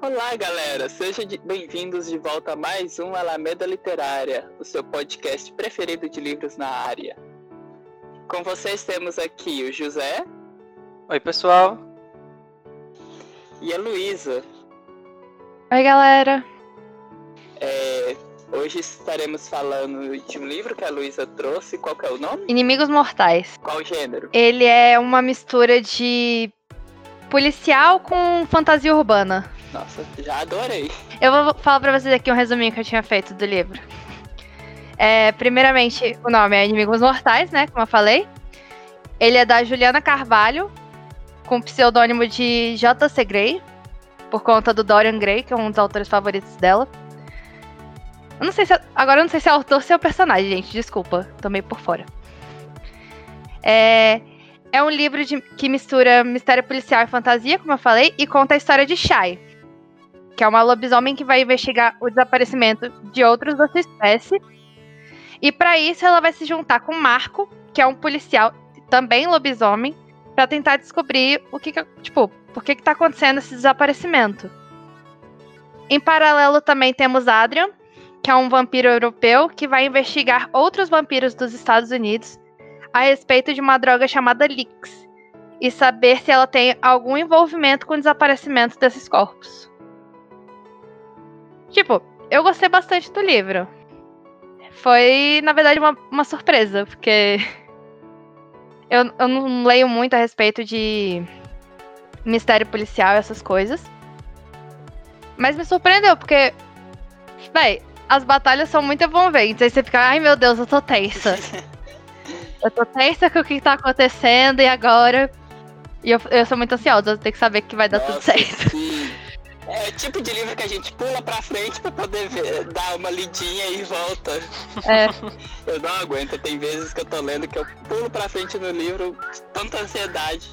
Olá, galera! Sejam bem-vindos de volta a mais um Alameda Literária, o seu podcast preferido de livros na área. Com vocês temos aqui o José. Oi, pessoal. E a Luísa. Oi, galera. É, hoje estaremos falando de um livro que a Luísa trouxe. Qual que é o nome? Inimigos Mortais. Qual gênero? Ele é uma mistura de policial com fantasia urbana. Nossa, já adorei. Eu vou falar pra vocês aqui um resuminho que eu tinha feito do livro. É, primeiramente, o nome é Inimigos Mortais, né? Como eu falei. Ele é da Juliana Carvalho, com o pseudônimo de J.C. Gray, por conta do Dorian Gray, que é um dos autores favoritos dela. Eu não sei se. Agora eu não sei se é autor ou se é o personagem, gente. Desculpa, tô meio por fora. É, é um livro de, que mistura mistério policial e fantasia, como eu falei, e conta a história de Shai, que é uma lobisomem que vai investigar o desaparecimento de outros da sua espécie. E para isso ela vai se juntar com Marco, que é um policial também lobisomem, para tentar descobrir o que, que tipo, por que que tá acontecendo esse desaparecimento. Em paralelo também temos Adrian, que é um vampiro europeu que vai investigar outros vampiros dos Estados Unidos a respeito de uma droga chamada Lix e saber se ela tem algum envolvimento com o desaparecimento desses corpos. Tipo, eu gostei bastante do livro. Foi, na verdade, uma, uma surpresa, porque eu, eu não leio muito a respeito de mistério policial e essas coisas. Mas me surpreendeu, porque, véi, as batalhas são muito envolventes. Aí você fica, ai meu Deus, eu tô tensa. eu tô tensa com o que tá acontecendo e agora. E eu, eu sou muito ansiosa, eu tenho que saber que vai dar Nossa, tudo certo. Sim. É o tipo de livro que a gente pula pra frente pra poder ver, dar uma lidinha e volta. É. Eu não aguento, tem vezes que eu tô lendo que eu pulo pra frente no livro, tanta ansiedade.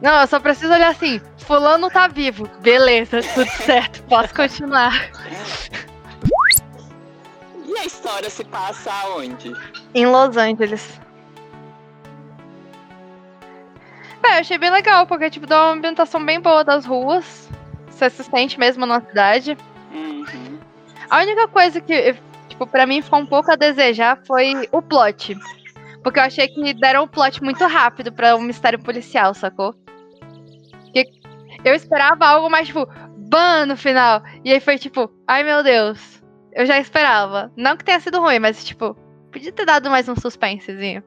Não, eu só preciso olhar assim, fulano tá vivo. Beleza, tudo certo, posso continuar. E a história se passa aonde? Em Los Angeles. É, eu achei bem legal, porque tipo, dá uma ambientação bem boa das ruas. Você se sente mesmo na cidade. Uhum. A única coisa que, tipo, pra mim ficou um pouco a desejar foi o plot. Porque eu achei que deram o plot muito rápido pra um mistério policial, sacou? Eu esperava algo mais, tipo, ban no final. E aí foi tipo, ai meu Deus. Eu já esperava. Não que tenha sido ruim, mas tipo, podia ter dado mais um suspensezinho.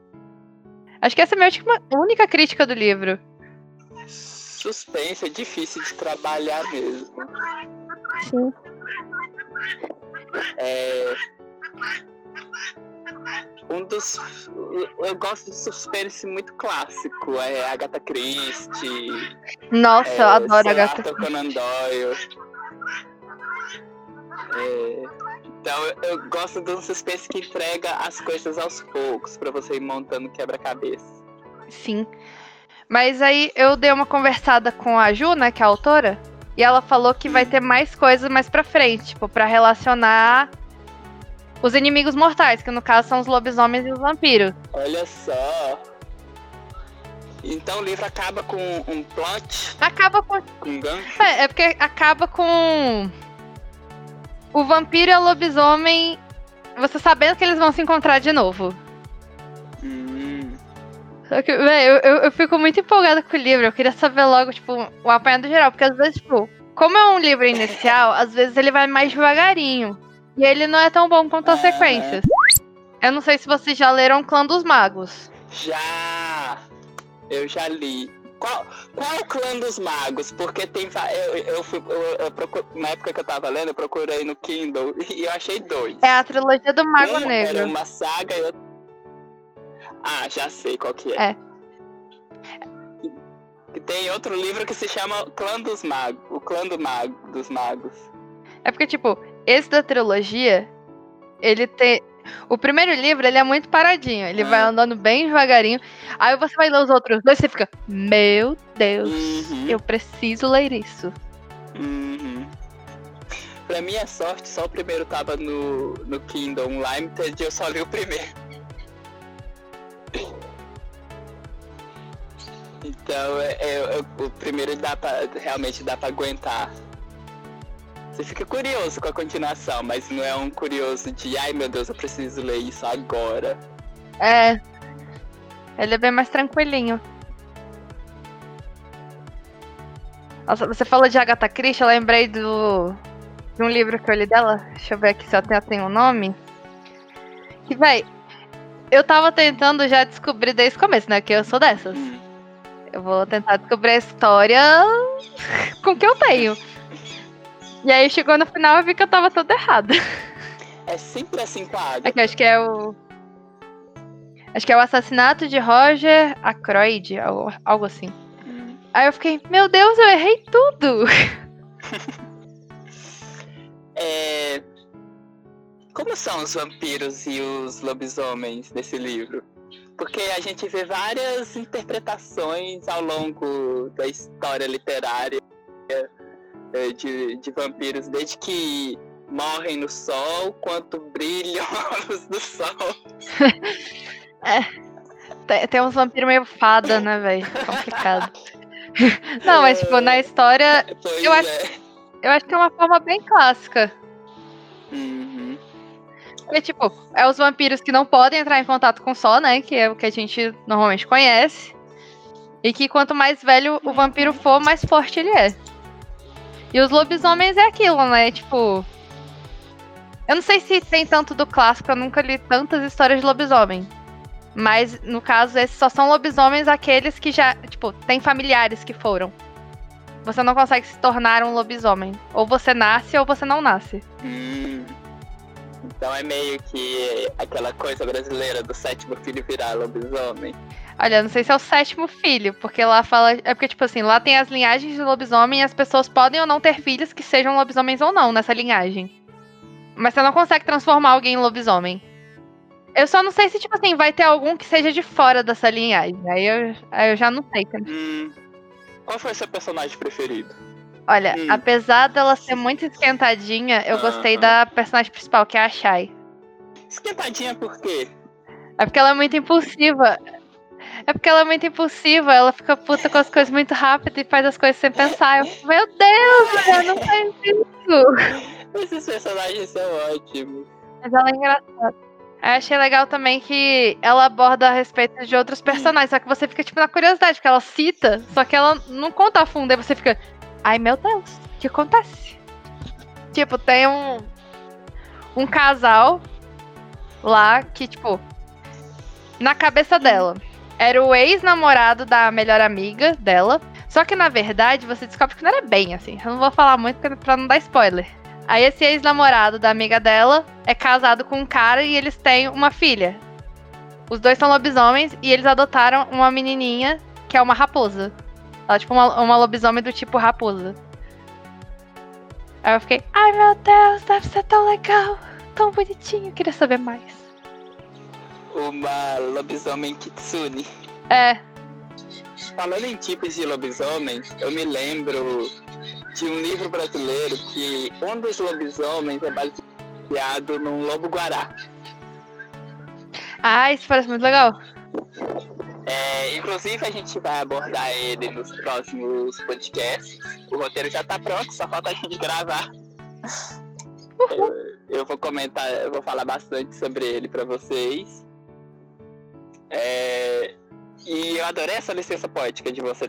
Acho que essa é a minha última, única crítica do livro. Suspense é difícil de trabalhar mesmo. Sim. É... Um dos. Eu gosto de suspense muito clássico. É Agatha Christie. Nossa, é, eu adoro Agatha Arthur Conan Doyle. É, Então eu, eu gosto de um suspense que entrega as coisas aos poucos pra você ir montando quebra-cabeça. Sim. Mas aí eu dei uma conversada com a Ju, né, que é a autora, e ela falou que vai ter mais coisas mais pra frente, tipo, pra relacionar os inimigos mortais, que no caso são os lobisomens e os vampiros. Olha só. Então o livro acaba com um plot, Acaba com. com um gancho. É, é porque acaba com. O vampiro e o lobisomem. Você sabendo que eles vão se encontrar de novo. Hum, Só que, véi, eu, eu, fico muito empolgada com o livro. Eu queria saber logo, tipo, o apanhado geral. Porque às vezes, tipo, como é um livro inicial, às vezes ele vai mais devagarinho. E ele não é tão bom quanto as Aham. sequências. Eu não sei se vocês já leram Clã dos Magos. já. Eu já li. Qual, qual é o clã dos magos? Porque tem. Eu, eu fui. eu- eu na época que eu tava lendo, eu procurei no Kindle e eu achei dois. É a trilogia do Mago um Negro. Era uma saga e outro. Ah, já sei qual que é. É. Tem outro livro que se chama Clã dos Magos. O Clã do Mago, dos Magos. É porque, tipo, esse da trilogia, ele tem. O primeiro livro, ele é muito paradinho. Ele vai Ah. andando bem devagarinho. Aí você vai ler os outros dois e você fica, meu Deus, Uhum. eu preciso ler isso. Uhum. Pra minha sorte, só o primeiro tava no, no Kindle Online, e eu só li o primeiro. Então, é, é- é- o primeiro dá pra, realmente dá pra aguentar. Você fica curioso com a continuação, mas não é um curioso de, ai meu Deus, eu preciso ler isso agora. É. Ele é bem mais tranquilinho. Nossa, você falou de Agatha Christie, eu lembrei do de um livro que eu li dela. Deixa eu ver aqui se tenho, tem um nome. Que, véi, eu tava tentando já descobrir desde o começo, né? Que eu sou dessas. Hum. Eu vou tentar descobrir a história com o que eu tenho. E aí chegou no final e vi que eu tava toda errada. É sempre assim com a. Aqui, acho que é o. Acho que é o assassinato de Roger Ackroyd, algo, algo assim. Hum. Aí eu fiquei, meu Deus, eu errei tudo! É... Como são os vampiros e os lobisomens nesse livro? Porque a gente vê várias interpretações ao longo da história literária de, de vampiros, desde que morrem no sol, quanto brilham a luz do sol. Tem, tem uns vampiros meio fada, né, velho? Complicado. Não, mas tipo, na história, Pois Eu acho- é. eu acho que é uma forma bem clássica. Uhum. Porque, tipo, é os vampiros que não podem entrar em contato com o sol, né? Que é o que a gente normalmente conhece. E que quanto mais velho o vampiro for, mais forte ele é. E os lobisomens é aquilo, né? Tipo. Eu não sei se tem tanto do clássico, eu nunca li tantas histórias de lobisomem. Mas, no caso, esses só são lobisomens aqueles que já, tipo, tem familiares que foram. Você não consegue se tornar um lobisomem. Ou você nasce ou você não nasce. Hum. Então é meio que aquela coisa brasileira do sétimo filho virar lobisomem. Olha, não sei se é o sétimo filho, porque lá fala. É porque, tipo assim, lá tem as linhagens de lobisomem e as pessoas podem ou não ter filhos que sejam lobisomens ou não nessa linhagem. Mas você não consegue transformar alguém em lobisomem. Eu só não sei se, tipo assim, vai ter algum que seja de fora dessa linhagem. Aí eu, aí eu já não sei. Hum. Qual foi seu personagem preferido? Olha, Hum. apesar dela ser muito esquentadinha, eu gostei da personagem principal, que é a Shai. Esquentadinha por quê? É porque ela é muito impulsiva. É porque ela é muito impulsiva, ela fica puta com as coisas muito rápido e faz as coisas sem pensar. Eu fico, meu Deus, mulher, não faz isso. Esses personagens são ótimos. Mas ela é engraçada. Eu achei legal também que ela aborda a respeito de outros personagens, só que você fica, tipo, na curiosidade, porque ela cita, só que ela não conta a fundo, aí você fica, ai meu Deus, o que acontece? Tipo, tem um, um casal lá que, tipo, na cabeça dela, era o ex-namorado da melhor amiga dela, só que na verdade você descobre que não era bem assim. Eu não vou falar muito pra- não dar spoiler. Aí esse ex-namorado da amiga dela é casado com um cara e eles têm uma filha. Os dois são lobisomens e eles adotaram uma menininha que é uma raposa. Ela é tipo uma, uma lobisomem do tipo raposa. Aí eu fiquei, ai meu Deus, deve ser tão legal, tão bonitinho, queria saber mais. Uma lobisomem kitsune. É, Falando em tipos de lobisomens, eu me lembro de um livro brasileiro que um dos lobisomens é baseado num lobo-guará. ah, isso parece muito legal. É, inclusive a gente vai abordar ele nos próximos podcasts. O roteiro já tá pronto, só falta a gente gravar. Eu, eu vou comentar, eu vou falar bastante sobre ele pra vocês. É, e eu adorei essa licença poética de você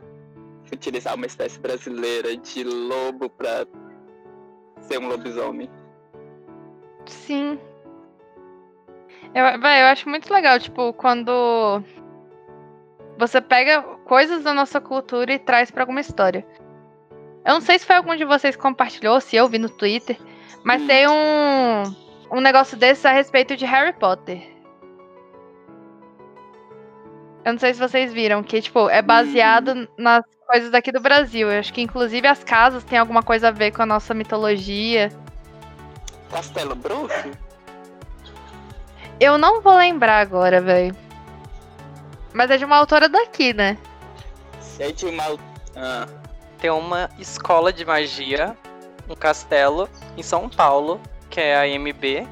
utilizar uma espécie brasileira de lobo pra ser um lobisomem. Sim. Eu, eu acho muito legal, tipo, quando você pega coisas da nossa cultura e traz pra alguma história. Eu não sei se foi algum de vocês que compartilhou, se eu vi no Twitter, mas Hum. tem um, um negócio desses a respeito de Harry Potter. Eu não sei se vocês viram, que, tipo, é baseado nas coisas daqui do Brasil. Eu acho que, inclusive, as casas têm alguma coisa a ver com a nossa mitologia. Castelo Bruxo? Eu não vou lembrar agora, velho. Mas é de uma autora daqui, né? É de uma. Ah, Tem uma escola de magia, um castelo em São Paulo, que é a MB,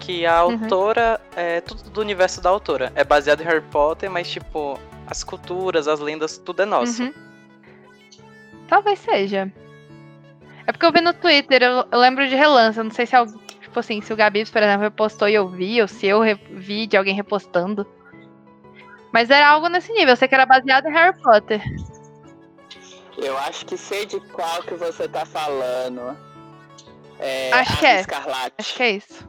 que a Uhum. autora é tudo do universo da autora. É baseado em Harry Potter, mas tipo, as culturas, as lendas, tudo é nosso. Uhum. Talvez seja. É porque eu vi no Twitter, eu, eu lembro de relance, eu não sei se é tipo assim, se o Gabs, por exemplo, repostou e eu vi, ou se eu vi de alguém repostando. Mas era algo nesse nível, eu sei que era baseado em Harry Potter. Eu acho que sei de qual que você tá falando. É, Acho que é. Escarlate. Acho que é isso.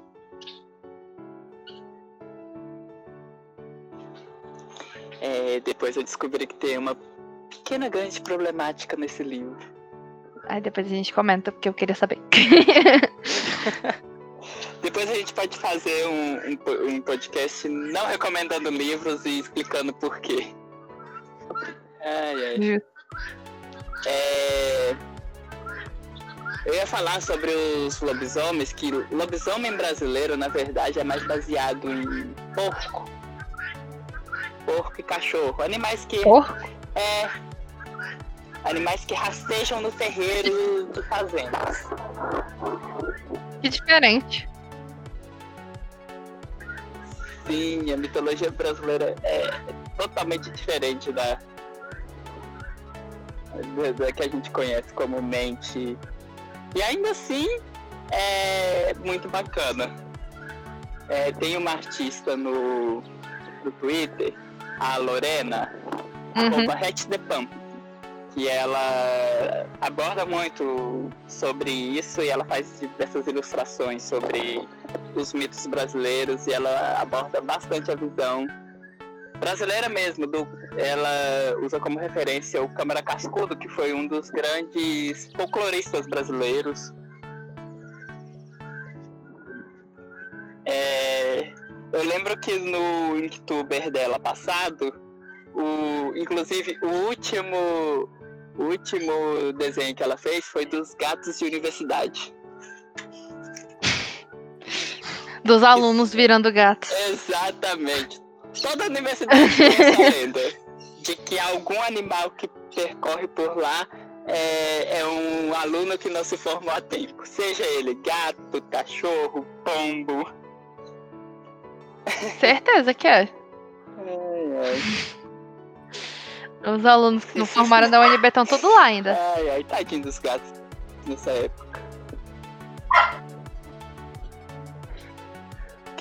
É, depois eu descobri que tem uma pequena grande problemática nesse livro. Aí depois a gente comenta, porque eu queria saber. Depois a gente pode fazer um, um, um podcast não recomendando livros e explicando por quê. Ai, ai. É... Eu ia falar sobre os lobisomens, que lobisomem brasileiro, na verdade, é mais baseado em porco. Porco e cachorro. Animais que. Porco? É. Animais que rastejam no terreiro de fazendas. Que diferente. Sim, a mitologia brasileira é totalmente diferente da, da, da que a gente conhece comumente. E ainda assim é muito bacana. É, tem uma artista no, no Twitter, a Lorena, Uhum. arroba Hat the Pump, que ela aborda muito sobre isso e ela faz diversas ilustrações sobre os mitos brasileiros e ela aborda bastante a visão brasileira mesmo. Do, ela usa como referência o Câmara Cascudo, que foi um dos grandes folcloristas brasileiros. É, eu lembro que no Inktober dela passado, o, inclusive o último, o último desenho que ela fez foi dos gatos de universidade. Dos alunos virando gatos. Exatamente. Toda universidade tem essa lenda de que algum animal que percorre por lá é, é um aluno que não se formou a tempo. Seja ele gato, cachorro, pombo. Certeza que é. Ai, Os alunos que não formaram da UNB estão todos lá ainda. ai, ai, tadinho dos gatos nessa época.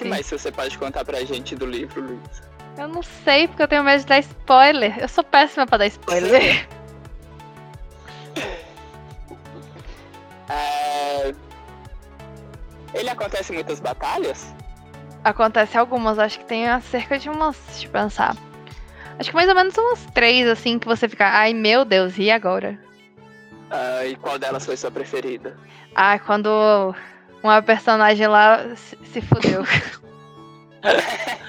Que mais você pode contar pra gente do livro, Luiz? Eu não sei, porque eu tenho medo de dar spoiler. Eu sou péssima pra dar spoiler. É, Ele acontece em muitas batalhas? Acontece algumas, acho que tem cerca de umas. Deixa eu pensar. Acho que mais ou menos umas três, assim, que você fica. Ai meu Deus, e agora? Ah, e qual delas foi sua preferida? Ah, quando uma personagem lá se, se fudeu.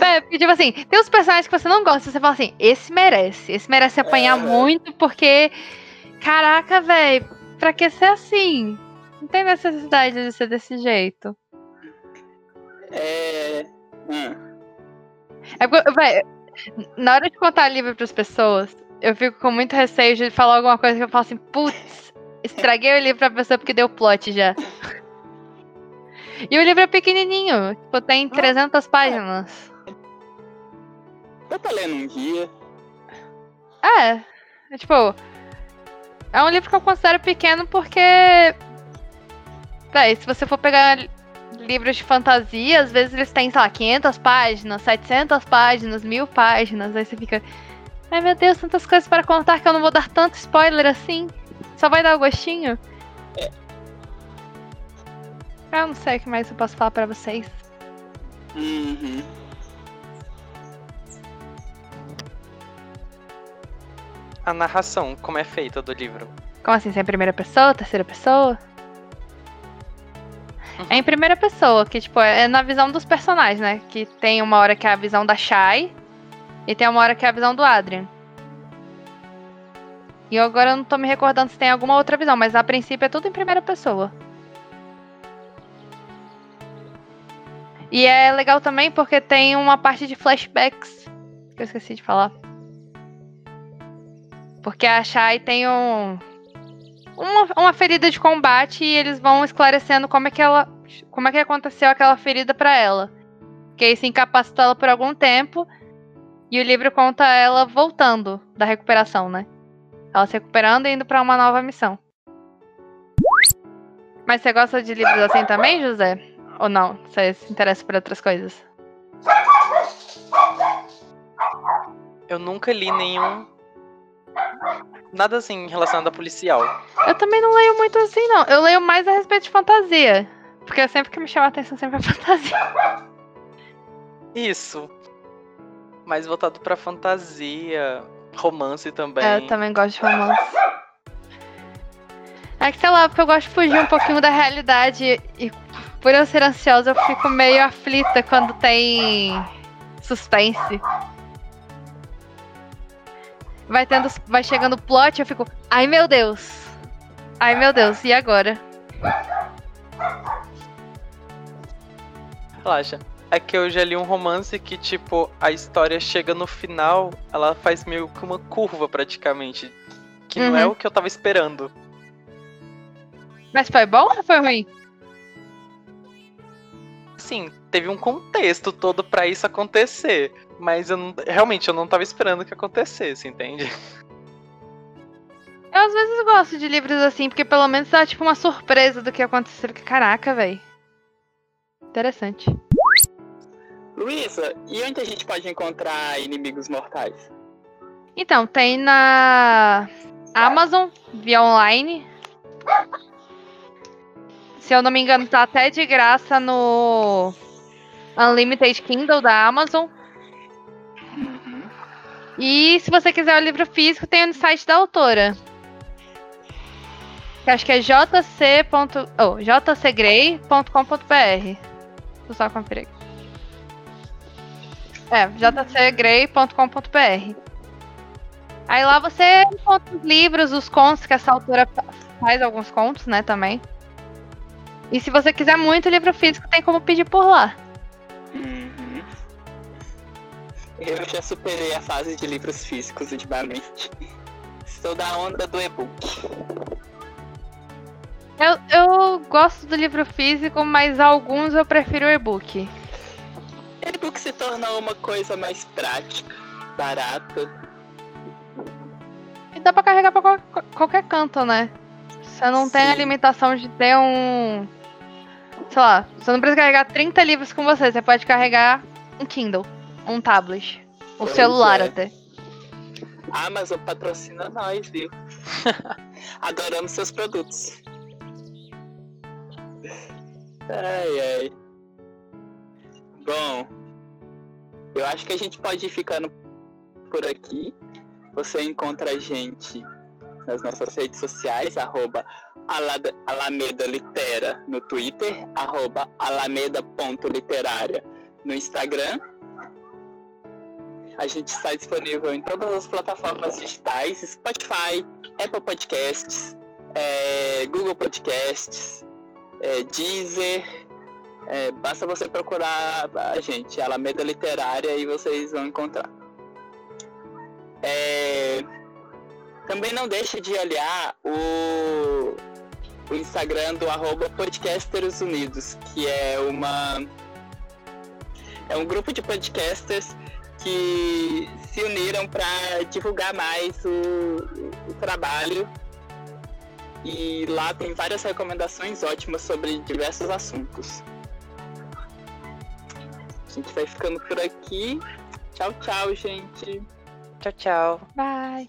É, porque, tipo assim, tem uns personagens que você não gosta, você fala assim, esse merece, esse merece apanhar Aham. muito, porque. Caraca, velho, pra que ser assim? Não tem necessidade de ser desse jeito. É. hum, É porque, véi, na hora de contar livro pras pessoas, eu fico com muito receio de falar alguma coisa que eu falo assim, putz, estraguei o livro pra pessoa porque deu plot já. E o livro é pequenininho, tipo, tem 300 páginas. Eu tô lendo um guia. É, é tipo, é um livro que eu considero pequeno porque, se você for pegar livros de fantasia, às vezes eles têm, sei lá, 500 páginas, 700 páginas, mil páginas, aí você fica, ai meu Deus, tantas coisas para contar que eu não vou dar tanto spoiler assim, só vai dar o gostinho. Eu não sei o que mais eu posso falar pra vocês. Uhum. A narração, como é feita do livro? Como assim, se é em primeira pessoa, terceira pessoa? É em primeira pessoa, que tipo, é na visão dos personagens, né? Que tem uma hora que é a visão da Shai e tem uma hora que é a visão do Adrian. E eu agora não tô me recordando se tem alguma outra visão, mas a princípio é tudo em primeira pessoa. E é legal também porque tem uma parte de flashbacks que eu esqueci de falar. Porque a Shai tem um, uma, uma ferida de combate e eles vão esclarecendo como é que ela. Como é que aconteceu aquela ferida pra ela. Que isso incapacitou ela por algum tempo. E o livro conta ela voltando da recuperação, né? Ela se recuperando e indo pra uma nova missão. Mas você gosta de livros assim também, José? Ou não? Você se interessa por outras coisas? Eu nunca li nenhum. Nada assim relacionado a policial. Eu também não leio muito assim, não. Eu leio mais a respeito de fantasia. Porque sempre que me chama a atenção sempre é fantasia. Isso. Mais voltado pra fantasia, romance também. É, eu também gosto de romance. É que sei lá, porque eu gosto de fugir um pouquinho da realidade e por eu ser ansiosa eu fico meio aflita quando tem suspense. Vai tendo, vai chegando o plot, eu fico, ai meu Deus. Ai meu Deus, e agora? Relaxa. É que eu já li um romance que, tipo, a história chega no final, ela faz meio que uma curva praticamente. Que não é Uhum. o que eu tava esperando. Mas foi bom ou foi ruim? Sim, teve um contexto todo pra isso acontecer. Mas eu não- realmente eu não tava esperando que acontecesse, entende? Eu às vezes gosto de livros assim, porque pelo menos dá tipo uma surpresa do que aconteceu. Porque, caraca, velho. Interessante. Luísa, e onde a gente pode encontrar inimigos mortais? Então, tem na Amazon, via online. Se eu não me engano, tá até de graça no Unlimited Kindle da Amazon. E se você quiser o livro físico, tem no site da autora. Que acho que é jc. Oh, jcgrey.com.br. Eu só conferir. aqui. É, jcgrey.com.br. Aí lá você encontra os livros, os contos, que essa autora fa- faz alguns contos, né, também. E se você quiser muito livro físico, tem como pedir por lá. Uhum. Eu já superei a fase de livros físicos ultimamente. Estou da onda do e-book. Eu, eu gosto do livro físico, mas alguns eu prefiro o e-book. E-book se tornou uma coisa mais prática, barata. E dá pra carregar pra qual- qualquer canto, né? Você não tem a Sim. limitação de ter um. Sei lá, você não precisa carregar 30 livros com você, você pode carregar um Kindle, um tablet, um Pois celular é. até. A Amazon patrocina nós, viu? Adoramos seus produtos. Ai, ai. Bom, eu acho que a gente pode ir ficando por aqui. Você encontra a gente nas nossas redes sociais, arroba Alameda Litera no Twitter, arroba alameda.literária no Instagram. A gente está disponível em todas as plataformas digitais, Spotify, Apple Podcasts, é, Google Podcasts, é, Deezer. É, basta você procurar a gente, Alameda Literária, e vocês vão encontrar. É, também não deixe de olhar o, o Instagram do arroba Podcasters Unidos, que é uma é um grupo de podcasters que se uniram para divulgar mais o, o trabalho. E lá tem várias recomendações ótimas sobre diversos assuntos. A gente vai ficando por aqui. Tchau, tchau, gente. Tchau, tchau. Bye.